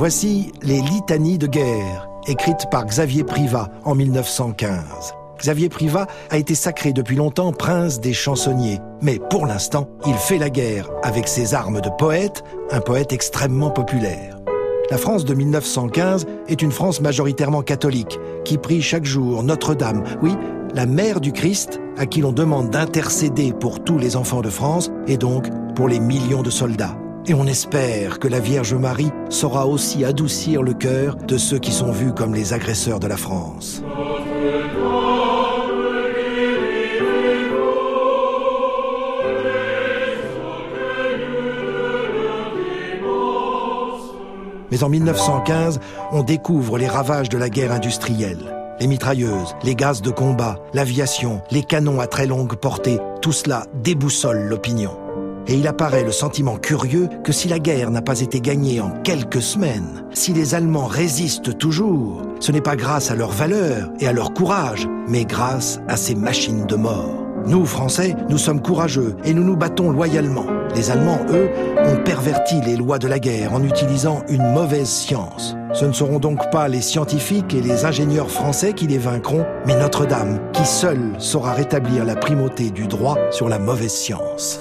Voici les litanies de guerre, écrites par Xavier Privat en 1915. Xavier Privat a été sacré depuis longtemps prince des chansonniers, mais pour l'instant, il fait la guerre avec ses armes de poète, un poète extrêmement populaire. La France de 1915 est une France majoritairement catholique, qui prie chaque jour Notre-Dame, oui, la mère du Christ, à qui l'on demande d'intercéder pour tous les enfants de France et donc pour les millions de soldats. Et on espère que la Vierge Marie saura aussi adoucir le cœur de ceux qui sont vus comme les agresseurs de la France. Mais en 1915, on découvre les ravages de la guerre industrielle. Les mitrailleuses, les gaz de combat, l'aviation, les canons à très longue portée, tout cela déboussole l'opinion. Et il apparaît le sentiment curieux que si la guerre n'a pas été gagnée en quelques semaines, si les Allemands résistent toujours, ce n'est pas grâce à leur valeur et à leur courage, mais grâce à ces machines de mort. Nous, Français, nous sommes courageux et nous nous battons loyalement. Les Allemands, eux, ont perverti les lois de la guerre en utilisant une mauvaise science. Ce ne seront donc pas les scientifiques et les ingénieurs français qui les vaincront, mais Notre-Dame, qui seule saura rétablir la primauté du droit sur la mauvaise science.